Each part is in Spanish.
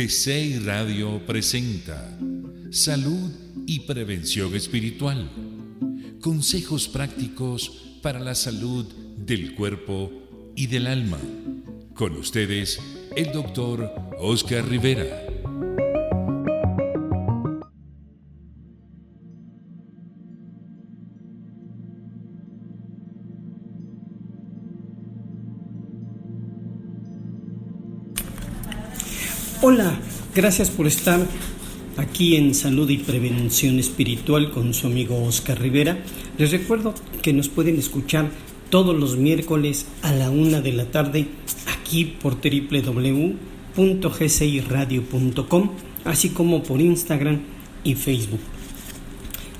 GCI Radio presenta Salud y Prevención Espiritual. Consejos prácticos para la salud del cuerpo y del alma. Con ustedes, el doctor Oscar Rivera. Gracias por estar aquí en Salud y Prevención Espiritual con su amigo Oscar Rivera. Les recuerdo que nos pueden escuchar todos los miércoles a la una de la tarde aquí por www.gciradio.com, así como por Instagram y Facebook.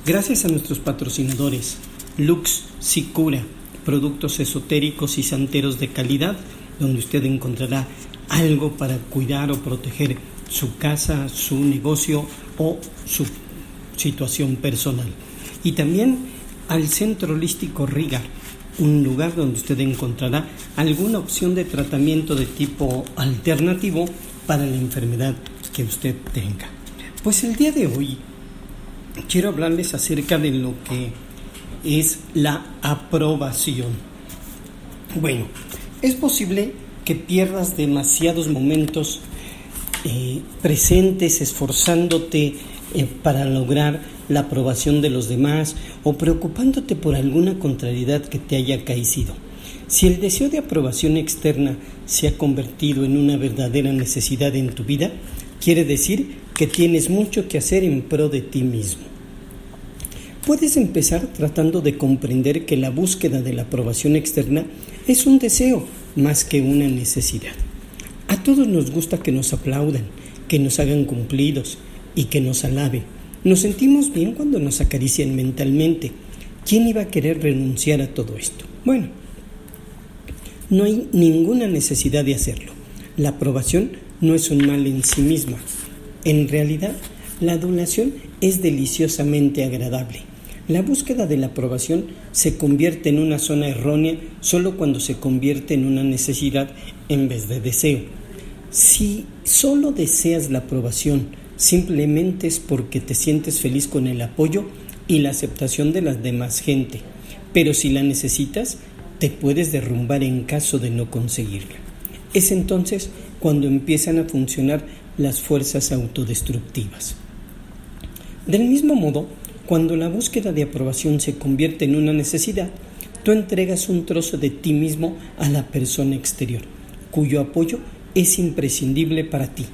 Gracias a nuestros patrocinadores Lux Sicura, productos esotéricos y santeros de calidad, donde usted encontrará algo para cuidar o proteger su casa, su negocio o su situación personal. Y también al Centro Holístico Riga, un lugar donde usted encontrará alguna opción de tratamiento de tipo alternativo para la enfermedad que usted tenga. Pues el día de hoy quiero hablarles acerca de lo que es la aprobación. Bueno, es posible que pierdas demasiados momentos eh, presentes esforzándote eh, para lograr la aprobación de los demás o preocupándote por alguna contrariedad que te haya caído. Si el deseo de aprobación externa se ha convertido en una verdadera necesidad en tu vida, quiere decir que tienes mucho que hacer en pro de ti mismo. Puedes empezar tratando de comprender que la búsqueda de la aprobación externa es un deseo más que una necesidad. A todos nos gusta que nos aplaudan, que nos hagan cumplidos y que nos alaben. Nos sentimos bien cuando nos acarician mentalmente. ¿Quién iba a querer renunciar a todo esto? Bueno, no hay ninguna necesidad de hacerlo. La aprobación no es un mal en sí misma. En realidad, la adulación es deliciosamente agradable. La búsqueda de la aprobación se convierte en una zona errónea solo cuando se convierte en una necesidad en vez de deseo. Si solo deseas la aprobación simplemente es porque te sientes feliz con el apoyo y la aceptación de la demás gente, pero si la necesitas, te puedes derrumbar en caso de no conseguirla. Es entonces cuando empiezan a funcionar las fuerzas autodestructivas. Del mismo modo, cuando la búsqueda de aprobación se convierte en una necesidad, tú entregas un trozo de ti mismo a la persona exterior, cuyo apoyo es imprescindible para ti.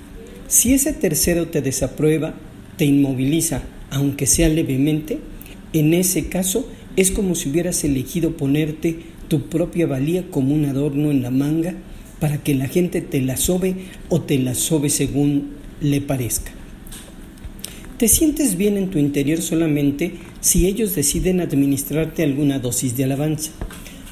Si ese tercero te desaprueba, te inmoviliza, aunque sea levemente, en ese caso es como si hubieras elegido ponerte tu propia valía como un adorno en la manga para que la gente te la sobe o te la sobe según le parezca. Te sientes bien en tu interior solamente si ellos deciden administrarte alguna dosis de alabanza.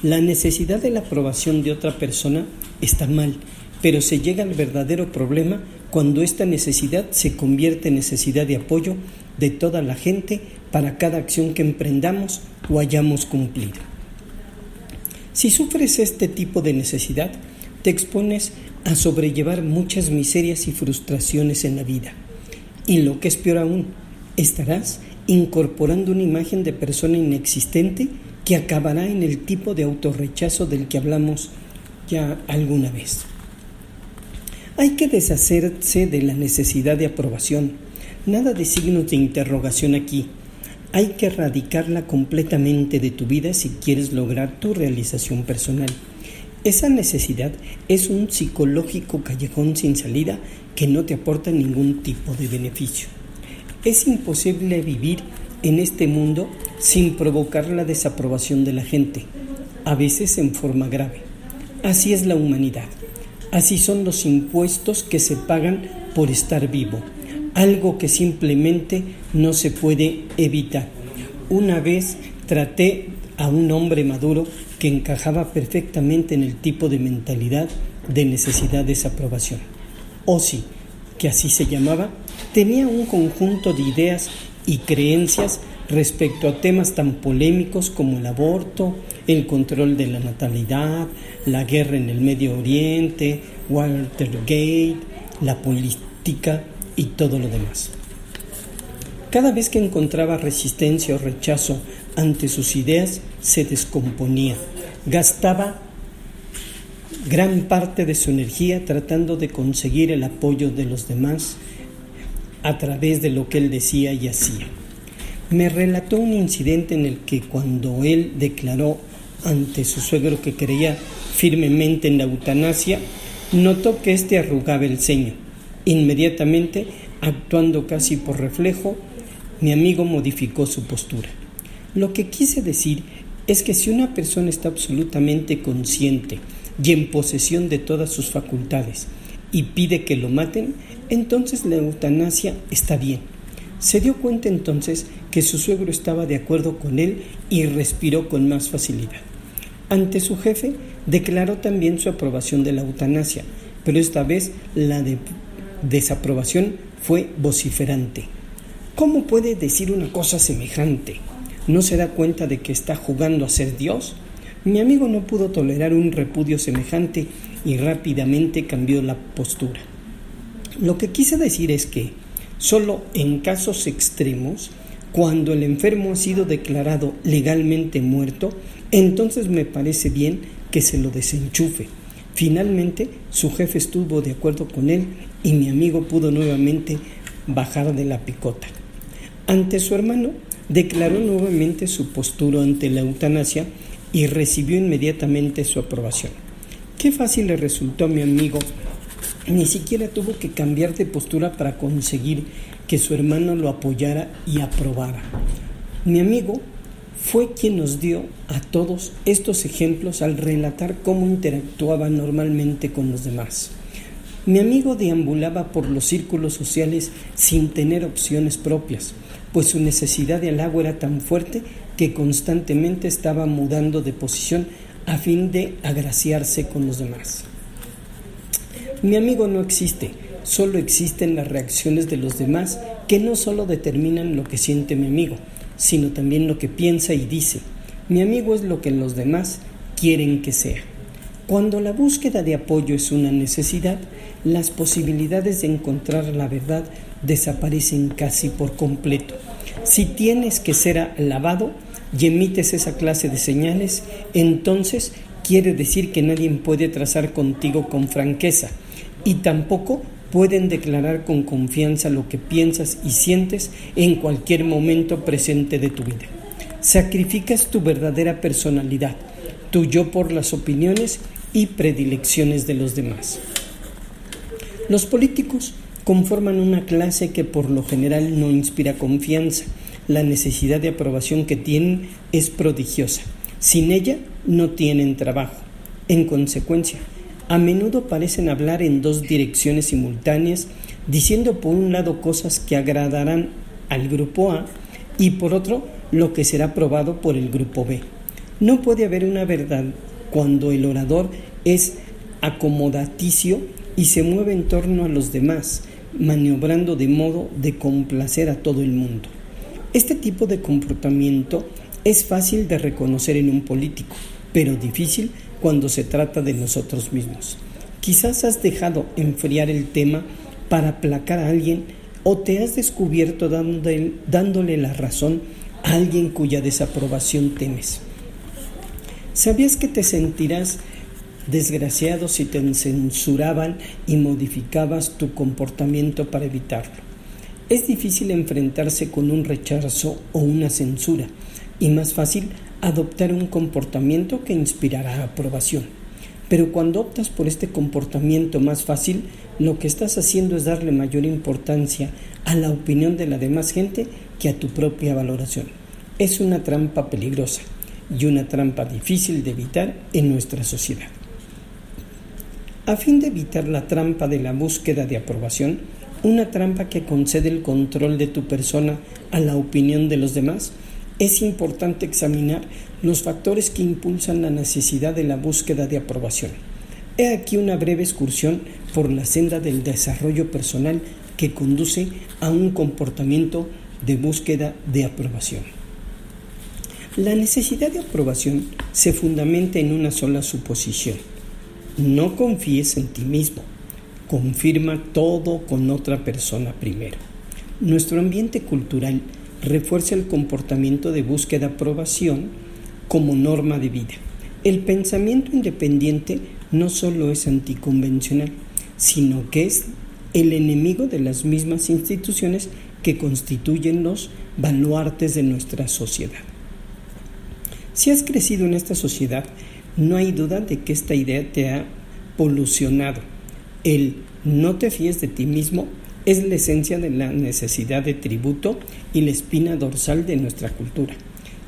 La necesidad de la aprobación de otra persona está mal, pero se llega al verdadero problema cuando esta necesidad se convierte en necesidad de apoyo de toda la gente para cada acción que emprendamos o hayamos cumplido. Si sufres este tipo de necesidad, te expones a sobrellevar muchas miserias y frustraciones en la vida y lo que es peor aún, estarás incorporando una imagen de persona inexistente que acabará en el tipo de autorrechazo del que hablamos ya alguna vez. Hay que deshacerse de la necesidad de aprobación. Nada de signos de interrogación aquí. Hay que erradicarla completamente de tu vida si quieres lograr tu realización personal. Esa necesidad es un psicológico callejón sin salida que no te aporta ningún tipo de beneficio. Es imposible vivir en este mundo sin provocar la desaprobación de la gente, a veces en forma grave. Así es la humanidad. Así son los impuestos que se pagan por estar vivo, algo que simplemente no se puede evitar. Una vez traté a un hombre maduro que encajaba perfectamente en el tipo de mentalidad de necesidad de desaprobación. Osi, que así se llamaba, tenía un conjunto de ideas y creencias respecto a temas tan polémicos como el aborto, el control de la natalidad, la guerra en el Medio Oriente, Watergate, la práctica y todo lo demás. Cada vez que encontraba resistencia o rechazo ante sus ideas, se descomponía, gastaba gran parte de su energía tratando de conseguir el apoyo de los demás a través de lo que él decía y hacía. Me relató un incidente en el que cuando él declaró ante su suegro que creía firmemente en la eutanasia, notó que éste arrugaba el ceño. Inmediatamente, actuando casi por reflejo, mi amigo modificó su postura. Lo que quise decir es que si una persona está absolutamente consciente y en posesión de todas sus facultades y pide que lo maten, entonces la eutanasia está bien. Se dio cuenta entonces que su suegro estaba de acuerdo con él y respiró con más facilidad. Ante su jefe declaró también su aprobación de la eutanasia, pero esta vez la desaprobación fue vociferante. ¿Cómo puede decir una cosa semejante? ¿No se da cuenta de que está jugando a ser Dios? Mi amigo no pudo tolerar un repudio semejante y rápidamente cambió la postura. Lo que quise decir es que solo en casos extremos, cuando el enfermo ha sido declarado legalmente muerto, entonces me parece bien que se lo desenchufe. Finalmente, su jefe estuvo de acuerdo con él y mi amigo pudo nuevamente bajar de la picota. Ante su hermano, declaró nuevamente su postura ante la eutanasia y recibió inmediatamente su aprobación. Qué fácil le resultó a mi amigo ni siquiera tuvo que cambiar de postura para conseguir que su hermano lo apoyara y aprobara. Mi amigo fue quien nos dio a todos estos ejemplos al relatar cómo interactuaba normalmente con los demás. Mi amigo deambulaba por los círculos sociales sin tener opciones propias, pues su necesidad de halago era tan fuerte que constantemente estaba mudando de posición a fin de agraciarse con los demás. Mi amigo no existe, solo existen las reacciones de los demás que no solo determinan lo que siente mi amigo, sino también lo que piensa y dice. Mi amigo es lo que los demás quieren que sea. Cuando la búsqueda de apoyo es una necesidad, las posibilidades de encontrar la verdad desaparecen casi por completo. Si tienes que ser alabado y emites esa clase de señales, entonces quiere decir que nadie puede trazar contigo con franqueza y tampoco pueden declarar con confianza lo que piensas y sientes en cualquier momento presente de tu vida. Sacrificas tu verdadera personalidad, tu yo por las opiniones y predilecciones de los demás. Los políticos conforman una clase que por lo general no inspira confianza. La necesidad de aprobación que tienen es prodigiosa. Sin ella no tienen trabajo. En consecuencia, a menudo parecen hablar en dos direcciones simultáneas, diciendo por un lado cosas que agradarán al grupo A y por otro lo que será aprobado por el grupo B. No puede haber una verdad cuando el orador es acomodaticio y se mueve en torno a los demás, maniobrando de modo de complacer a todo el mundo. Este tipo de comportamiento es fácil de reconocer en un político, pero difícil cuando se trata de nosotros mismos. Quizás has dejado enfriar el tema para aplacar a alguien o te has descubierto dándole, la razón a alguien cuya desaprobación temes. ¿Sabías que te sentirás desgraciado si te censuraban y modificabas tu comportamiento para evitarlo? Es difícil enfrentarse con un rechazo o una censura y más fácil adoptar un comportamiento que inspirará aprobación. Pero cuando optas por este comportamiento más fácil, lo que estás haciendo es darle mayor importancia a la opinión de la demás gente que a tu propia valoración. Es una trampa peligrosa y una trampa difícil de evitar en nuestra sociedad. A fin de evitar la trampa de la búsqueda de aprobación, una trampa que concede el control de tu persona a la opinión de los demás, es importante examinar los factores que impulsan la necesidad de la búsqueda de aprobación. He aquí una breve excursión por la senda del desarrollo personal que conduce a un comportamiento de búsqueda de aprobación. La necesidad de aprobación se fundamenta en una sola suposición. No confíes en ti mismo. confirma todo con otra persona primero. Nuestro ambiente cultural refuerza el comportamiento de búsqueda aprobación como norma de vida. El pensamiento independiente no solo es anticonvencional, sino que es el enemigo de las mismas instituciones que constituyen los baluartes de nuestra sociedad. Si has crecido en esta sociedad, no hay duda de que esta idea te ha polucionado. El no te fíes de ti mismo es la esencia de la necesidad de tributo y la espina dorsal de nuestra cultura.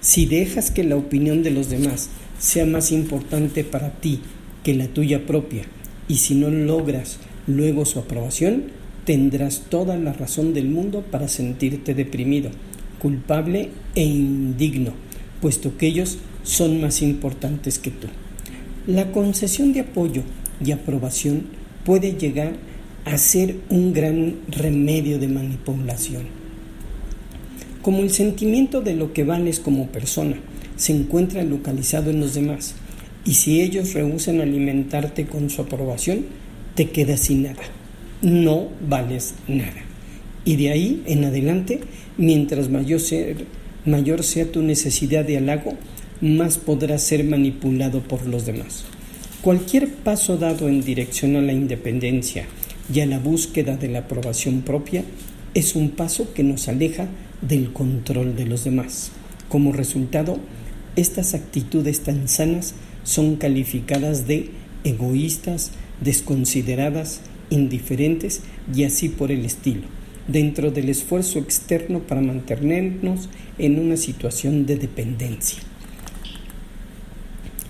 Si dejas que la opinión de los demás sea más importante para ti que la tuya propia y si no logras luego su aprobación, tendrás toda la razón del mundo para sentirte deprimido, culpable e indigno, puesto que ellos son más importantes que tú. La concesión de apoyo y aprobación puede llegar a ser un gran remedio de manipulación. Como el sentimiento de lo que vales como persona se encuentra localizado en los demás, y si ellos rehusan alimentarte con su aprobación, te quedas sin nada. No vales nada. Y de ahí en adelante, mientras mayor sea, mayor sea tu necesidad de halago, más podrás ser manipulado por los demás. Cualquier paso dado en dirección a la independencia y a la búsqueda de la aprobación propia es un paso que nos aleja del control de los demás. Como resultado, estas actitudes tan sanas son calificadas de egoístas, desconsideradas, indiferentes y así por el estilo, dentro del esfuerzo externo para mantenernos en una situación de dependencia.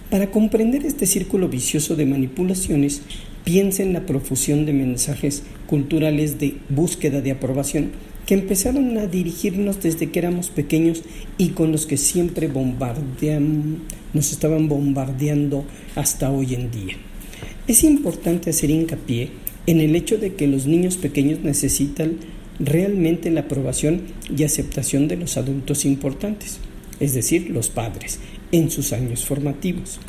Para comprender este círculo vicioso de manipulaciones, piensa en la profusión de mensajes culturales de búsqueda de aprobación que empezaron a dirigirnos desde que éramos pequeños y con los que siempre bombardean, nos estaban bombardeando hasta hoy en día. Es importante hacer hincapié en el hecho de que los niños pequeños necesitan realmente la aprobación y aceptación de los adultos importantes, es decir, los padres, en sus años formativos.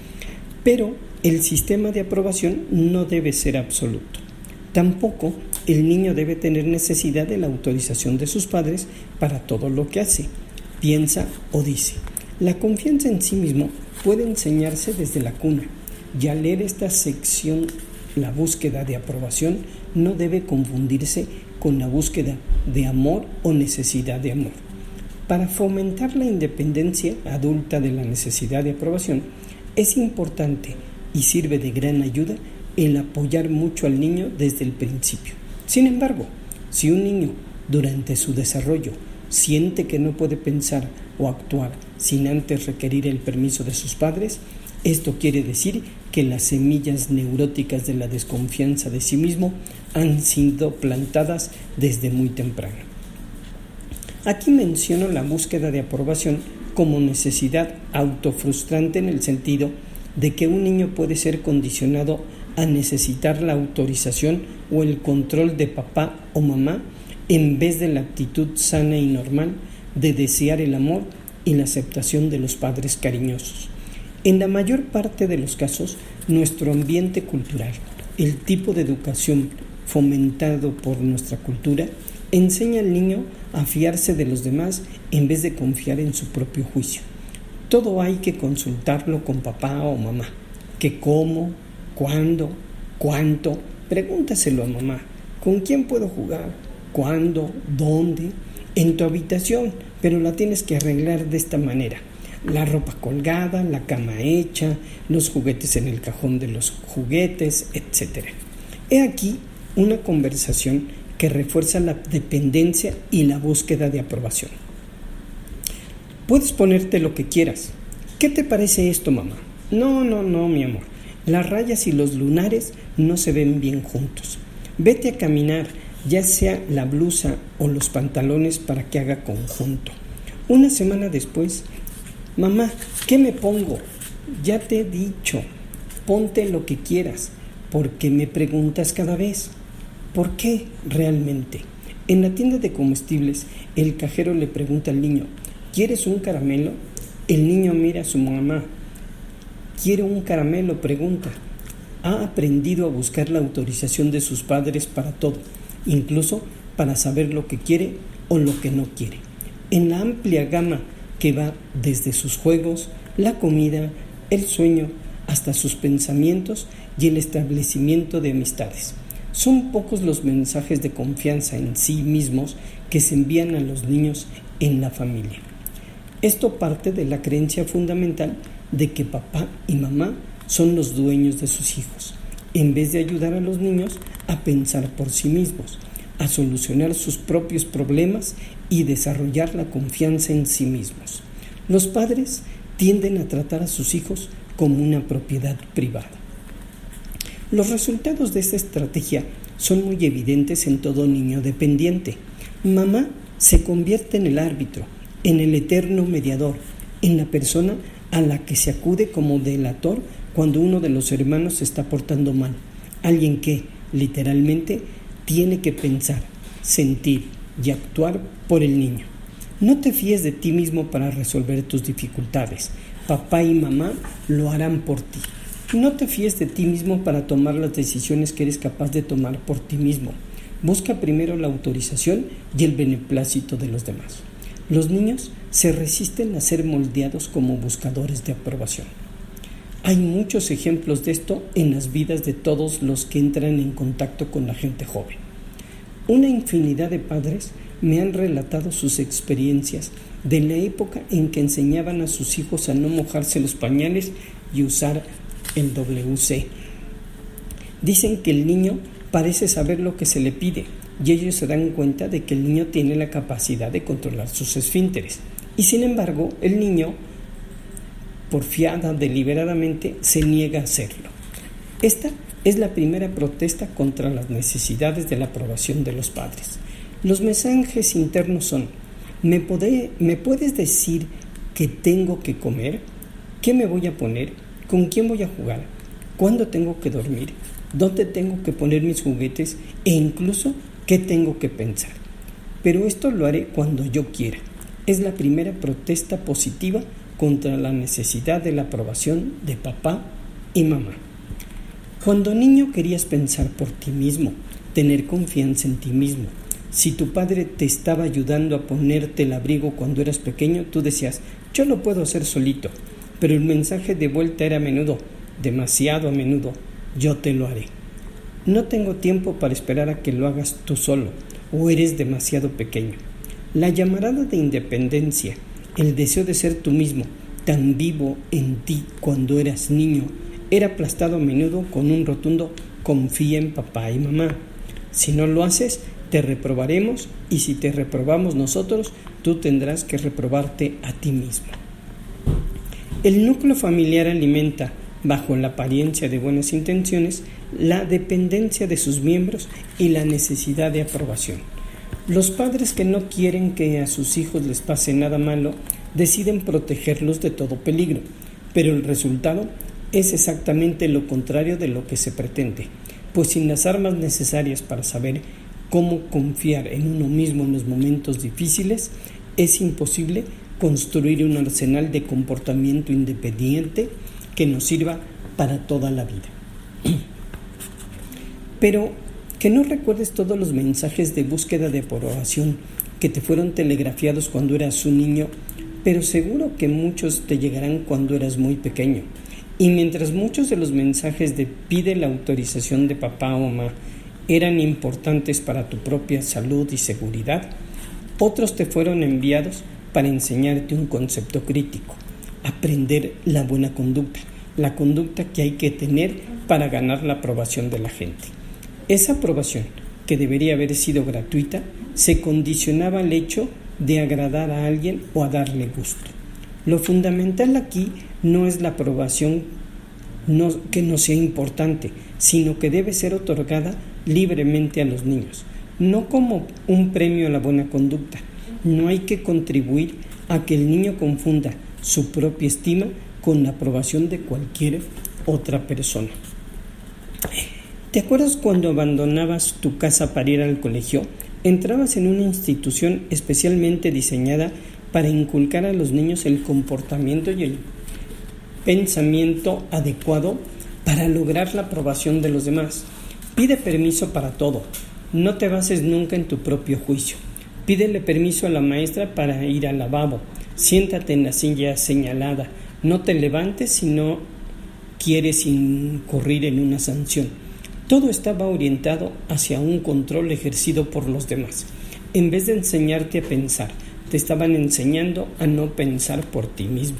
Pero el sistema de aprobación no debe ser absoluto. Tampoco el niño debe tener necesidad de la autorización de sus padres para todo lo que hace, piensa o dice. La confianza en sí mismo puede enseñarse desde la cuna y al leer esta sección la búsqueda de aprobación no debe confundirse con la búsqueda de amor o necesidad de amor. Para fomentar la independencia adulta de la necesidad de aprobación, es importante y sirve de gran ayuda el apoyar mucho al niño desde el principio. Sin embargo, si un niño durante su desarrollo siente que no puede pensar o actuar sin antes requerir el permiso de sus padres, esto quiere decir que las semillas neuróticas de la desconfianza de sí mismo han sido plantadas desde muy temprano. Aquí menciono la búsqueda de aprobación como necesidad autofrustrante en el sentido de que un niño puede ser condicionado a necesitar la autorización o el control de papá o mamá en vez de la actitud sana y normal de desear el amor y la aceptación de los padres cariñosos. En la mayor parte de los casos, nuestro ambiente cultural, el tipo de educación fomentado por nuestra cultura, enseña al niño a fiarse de los demás en vez de confiar en su propio juicio. Todo hay que consultarlo con papá o mamá. Que cómo, ¿Cuándo? ¿Cuánto? Pregúntaselo a mamá. ¿Con quién puedo jugar? ¿Cuándo? ¿Dónde? En tu habitación, pero la tienes que arreglar de esta manera. La ropa colgada, la cama hecha, los juguetes en el cajón de los juguetes, etc. He aquí una conversación que refuerza la dependencia y la búsqueda de aprobación. Puedes ponerte lo que quieras. ¿Qué te parece esto, mamá? No, no, no, mi amor. Las rayas y los lunares no se ven bien juntos. Vete a caminar, ya sea la blusa o los pantalones para que haga conjunto. Una semana después, mamá, ¿qué me pongo? Ya te he dicho, ponte lo que quieras, porque me preguntas cada vez. ¿Por qué realmente? En la tienda de comestibles, el cajero le pregunta al niño, ¿quieres un caramelo? El niño mira a su mamá, ¿Quiere un caramelo? Pregunta. ha aprendido a buscar la autorización de sus padres para todo, incluso para saber lo que quiere o lo que no quiere. En la amplia gama que va desde sus juegos, la comida, el sueño, hasta sus pensamientos y el establecimiento de amistades. Son pocos los mensajes de confianza en sí mismos que se envían a los niños en la familia. Esto parte de la creencia fundamental de que papá y mamá son los dueños de sus hijos, en vez de ayudar a los niños a pensar por sí mismos, a solucionar sus propios problemas y desarrollar la confianza en sí mismos. Los padres tienden a tratar a sus hijos como una propiedad privada. Los resultados de esta estrategia son muy evidentes en todo niño dependiente. Mamá se convierte en el árbitro, en el eterno mediador, en la persona a la que se acude como delator cuando uno de los hermanos se está portando mal. Alguien que, literalmente, tiene que pensar, sentir y actuar por el niño. No te fíes de ti mismo para resolver tus dificultades. Papá y mamá lo harán por ti. No te fíes de ti mismo para tomar las decisiones que eres capaz de tomar por ti mismo. Busca primero la autorización y el beneplácito de los demás. Los niños se resisten a ser moldeados como buscadores de aprobación. Hay muchos ejemplos de esto en las vidas de todos los que entran en contacto con la gente joven. Una infinidad de padres me han relatado sus experiencias de la época en que enseñaban a sus hijos a no mojarse los pañales y usar el WC. Dicen que el niño parece saber lo que se le pide y ellos se dan cuenta de que el niño tiene la capacidad de controlar sus esfínteres. Y sin embargo, el niño, porfiada deliberadamente, se niega a hacerlo. Esta es la primera protesta contra las necesidades de la aprobación de los padres. Los mensajes internos son, ¿me, ¿me puedes decir qué tengo que comer? ¿Qué me voy a poner? ¿Con quién voy a jugar? ¿Cuándo tengo que dormir? ¿Dónde tengo que poner mis juguetes? E incluso, ¿qué tengo que pensar? Pero esto lo haré cuando yo quiera. Es la primera protesta positiva contra la necesidad de la aprobación de papá y mamá. Cuando niño querías pensar por ti mismo, tener confianza en ti mismo, si tu padre te estaba ayudando a ponerte el abrigo cuando eras pequeño, tú decías, yo lo puedo hacer solito. Pero el mensaje de vuelta era a menudo, demasiado a menudo, yo te lo haré. No tengo tiempo para esperar a que lo hagas tú solo, o eres demasiado pequeño. La llamarada de independencia, el deseo de ser tú mismo, tan vivo en ti cuando eras niño, era aplastado a menudo con un rotundo confía en papá y mamá. Si no lo haces, te reprobaremos y si te reprobamos nosotros, tú tendrás que reprobarte a ti mismo. El núcleo familiar alimenta, bajo la apariencia de buenas intenciones, la dependencia de sus miembros y la necesidad de aprobación. Los padres que no quieren que a sus hijos les pase nada malo deciden protegerlos de todo peligro, pero el resultado es exactamente lo contrario de lo que se pretende, pues sin las armas necesarias para saber cómo confiar en uno mismo en los momentos difíciles, es imposible construir un arsenal de comportamiento independiente que nos sirva para toda la vida. Pero que no recuerdes todos los mensajes de búsqueda de aprobación que te fueron telegrafiados cuando eras un niño, pero seguro que muchos te llegarán cuando eras muy pequeño. Y mientras muchos de los mensajes de pide la autorización de papá o mamá eran importantes para tu propia salud y seguridad, otros te fueron enviados para enseñarte un concepto crítico, aprender la buena conducta, la conducta que hay que tener para ganar la aprobación de la gente. Esa aprobación, que debería haber sido gratuita, se condicionaba al hecho de agradar a alguien o a darle gusto. Lo fundamental aquí no es la aprobación que no sea importante, sino que debe ser otorgada libremente a los niños, no como un premio a la buena conducta. No hay que contribuir a que el niño confunda su propia estima con la aprobación de cualquier otra persona. ¿Te acuerdas cuando abandonabas tu casa para ir al colegio? Entrabas en una institución especialmente diseñada para inculcar a los niños el comportamiento y el pensamiento adecuado para lograr la aprobación de los demás. Pide permiso para todo. No te bases nunca en tu propio juicio. Pídele permiso a la maestra para ir al lavabo. Siéntate en la silla señalada. No te levantes si no quieres incurrir en una sanción. Todo estaba orientado hacia un control ejercido por los demás. En vez de enseñarte a pensar, te estaban enseñando a no pensar por ti mismo.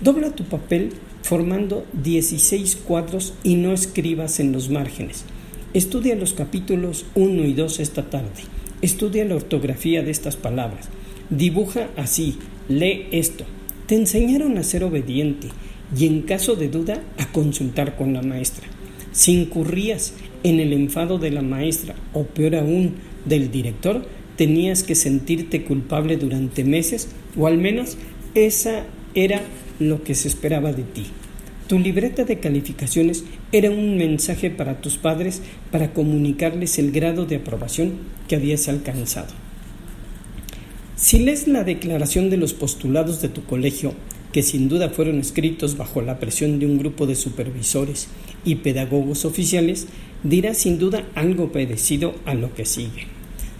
Dobla tu papel formando 16 cuadros y no escribas en los márgenes. Estudia los capítulos 1 y 2 esta tarde. Estudia la ortografía de estas palabras. Dibuja así, lee esto. Te enseñaron a ser obediente y en caso de duda a consultar con la maestra. Si incurrías en el enfado de la maestra o peor aún del director, tenías que sentirte culpable durante meses o al menos esa era lo que se esperaba de ti. Tu libreta de calificaciones era un mensaje para tus padres para comunicarles el grado de aprobación que habías alcanzado. Si lees la declaración de los postulados de tu colegio, que sin duda fueron escritos bajo la presión de un grupo de supervisores y pedagogos oficiales, dirá sin duda algo parecido a lo que sigue.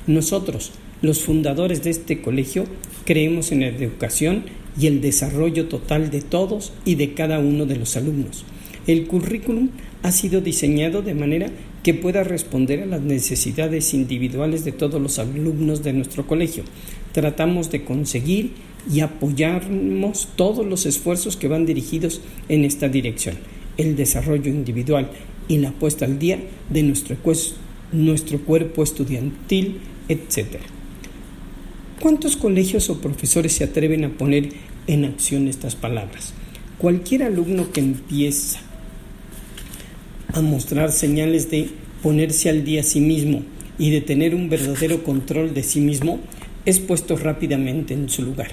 Nosotros, los fundadores de este colegio, creemos en la educación y el desarrollo total de todos y de cada uno de los alumnos. El currículum ha sido diseñado de manera que pueda responder a las necesidades individuales de todos los alumnos de nuestro colegio. Tratamos de conseguir y apoyamos todos los esfuerzos que van dirigidos en esta dirección, el desarrollo individual y la puesta al día de nuestro, nuestro cuerpo estudiantil, etc. ¿Cuántos colegios o profesores se atreven a poner en acción estas palabras? Cualquier alumno que empieza a mostrar señales de ponerse al día a sí mismo y de tener un verdadero control de sí mismo es puesto rápidamente en su lugar.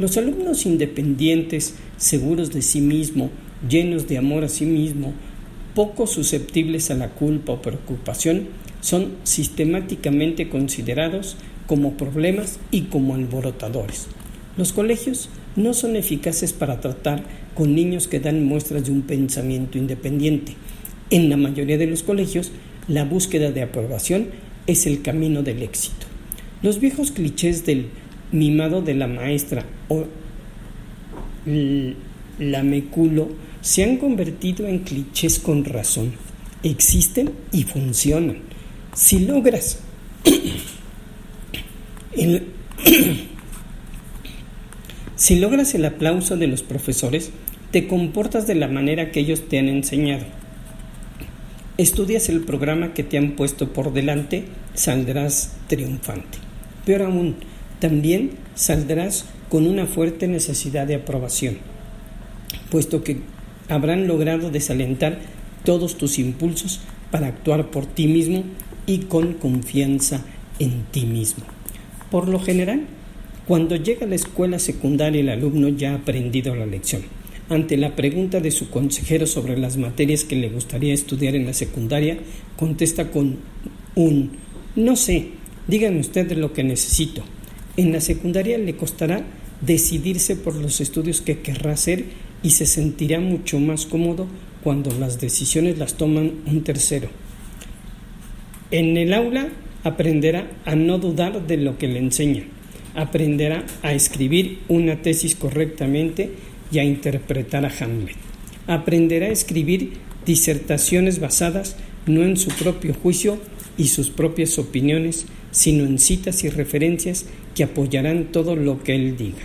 Los alumnos independientes, seguros de sí mismo, llenos de amor a sí mismo, poco susceptibles a la culpa o preocupación, son sistemáticamente considerados como problemas y como alborotadores. Los colegios no son eficaces para tratar con niños que dan muestras de un pensamiento independiente. En la mayoría de los colegios, la búsqueda de aprobación es el camino del éxito. Los viejos clichés del mimado de la maestra o la meculo se han convertido en clichés con razón. Existen y funcionan. Si logras si logras el aplauso de los profesores, te comportas de la manera que ellos te han enseñado. Estudias el programa que te han puesto por delante, saldrás triunfante. Peor aún, también saldrás con una fuerte necesidad de aprobación, puesto que habrán logrado desalentar todos tus impulsos para actuar por ti mismo y con confianza en ti mismo. Por lo general, cuando llega a la escuela secundaria el alumno ya ha aprendido la lección. Ante la pregunta de su consejero sobre las materias que le gustaría estudiar en la secundaria, contesta con un no sé, díganme ustedes lo que necesito. En la secundaria le costará decidirse por los estudios que querrá hacer y se sentirá mucho más cómodo cuando las decisiones las toman un tercero. En el aula aprenderá a no dudar de lo que le enseña, aprenderá a escribir una tesis correctamente y a interpretar a Hamlet, aprenderá a escribir disertaciones basadas no en su propio juicio y sus propias opiniones, sino en citas y referencias que apoyarán todo lo que él diga.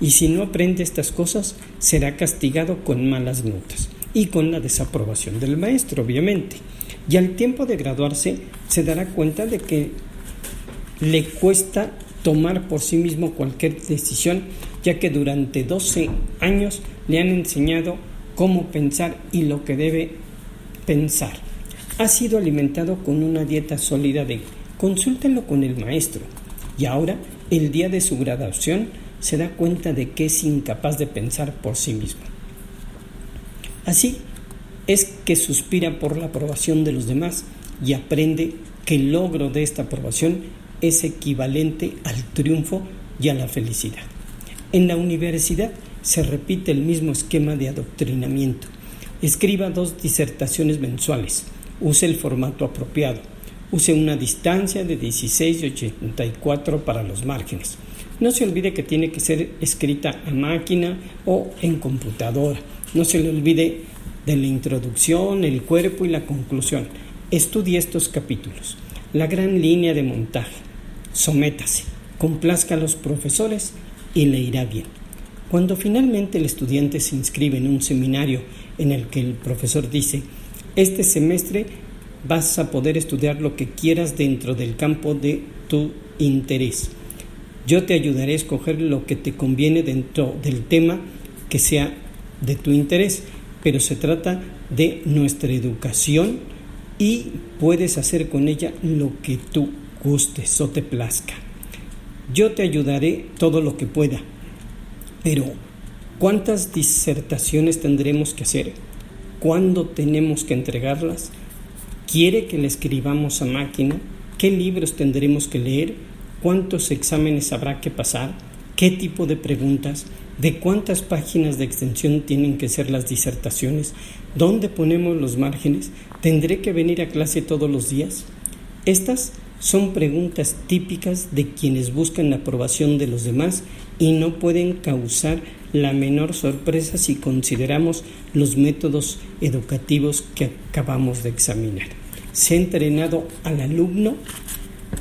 Y si no aprende estas cosas, será castigado con malas notas y con la desaprobación del maestro, obviamente. Y al tiempo de graduarse, se dará cuenta de que le cuesta tomar por sí mismo cualquier decisión, ya que durante 12 años le han enseñado cómo pensar y lo que debe pensar. Ha sido alimentado con una dieta sólida de consúltenlo con el maestro. Y ahora, el día de su graduación, se da cuenta de que es incapaz de pensar por sí mismo. Así es que suspira por la aprobación de los demás y aprende que el logro de esta aprobación es equivalente al triunfo y a la felicidad. En la universidad se repite el mismo esquema de adoctrinamiento. Escriba dos disertaciones mensuales. Use el formato apropiado. Use una distancia de 16 y 84 para los márgenes. No se olvide que tiene que ser escrita a máquina o en computadora. No se le olvide de la introducción, el cuerpo y la conclusión. Estudie estos capítulos. La gran línea de montaje. Sométase, complazca a los profesores y le irá bien. Cuando finalmente el estudiante se inscribe en un seminario en el que el profesor dice, este semestre vas a poder estudiar lo que quieras dentro del campo de tu interés. Yo te ayudaré a escoger lo que te conviene dentro del tema que sea de tu interés, pero se trata de nuestra educación y puedes hacer con ella lo que tú gustes o te plazca. Yo te ayudaré todo lo que pueda, pero, ¿cuántas disertaciones tendremos que hacer? ¿Cuándo tenemos que entregarlas? ¿Quiere que le escribamos a máquina? ¿Qué libros tendremos que leer? ¿Cuántos exámenes habrá que pasar? ¿Qué tipo de preguntas? ¿De cuántas páginas de extensión tienen que ser las disertaciones? ¿Dónde ponemos los márgenes? ¿Tendré que venir a clase todos los días? Estas son preguntas típicas de quienes buscan la aprobación de los demás y no pueden causar la menor sorpresa si consideramos los métodos educativos que acabamos de examinar. Se ha entrenado al alumno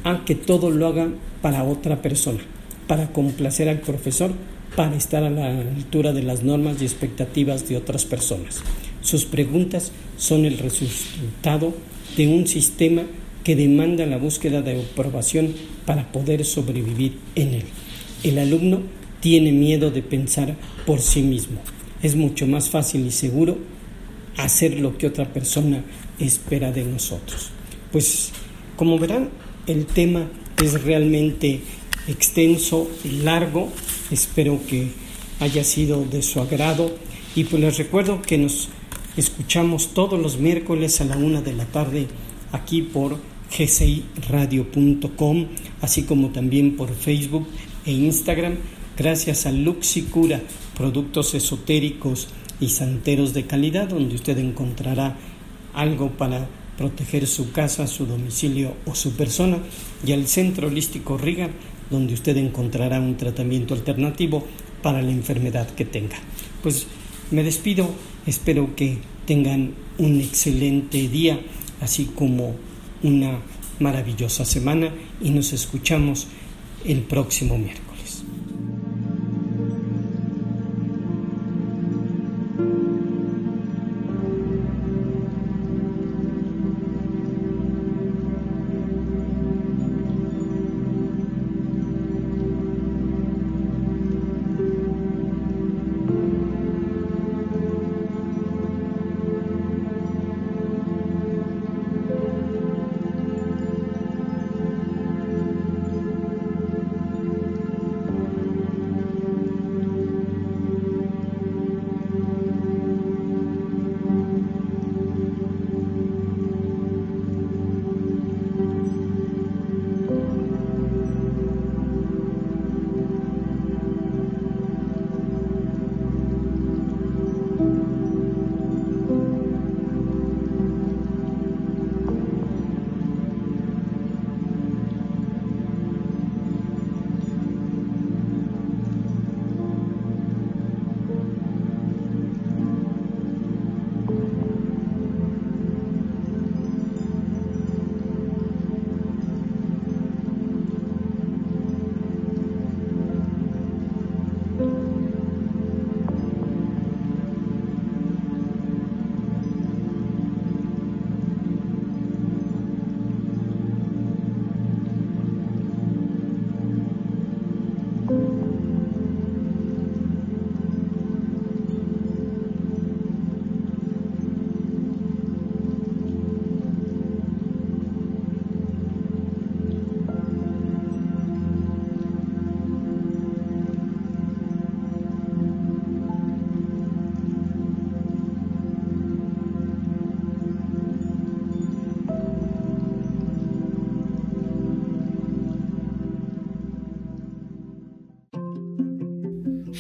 a que todo lo haga para otra persona, para complacer al profesor, para estar a la altura de las normas y expectativas de otras personas. Sus preguntas son el resultado de un sistema que demanda la búsqueda de aprobación para poder sobrevivir en él. El alumno tiene miedo de pensar por sí mismo. Es mucho más fácil y seguro hacer lo que otra persona espera de nosotros. Pues como verán, el tema es realmente extenso y largo. Espero que haya sido de su agrado. Y pues les recuerdo que nos escuchamos todos los miércoles a la una de la tarde aquí por gciradio.com, así como también por Facebook e Instagram, gracias a Luxicura, productos esotéricos y santeros de calidad, donde usted encontrará algo para proteger su casa, su domicilio o su persona, y al Centro Holístico Riga, donde usted encontrará un tratamiento alternativo para la enfermedad que tenga. Pues me despido, espero que tengan un excelente día, así como una maravillosa semana y nos escuchamos el próximo miércoles.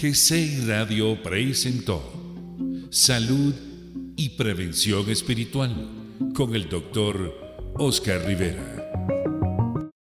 GC Radio presentó Salud y prevención espiritual con el doctor Oscar Rivera.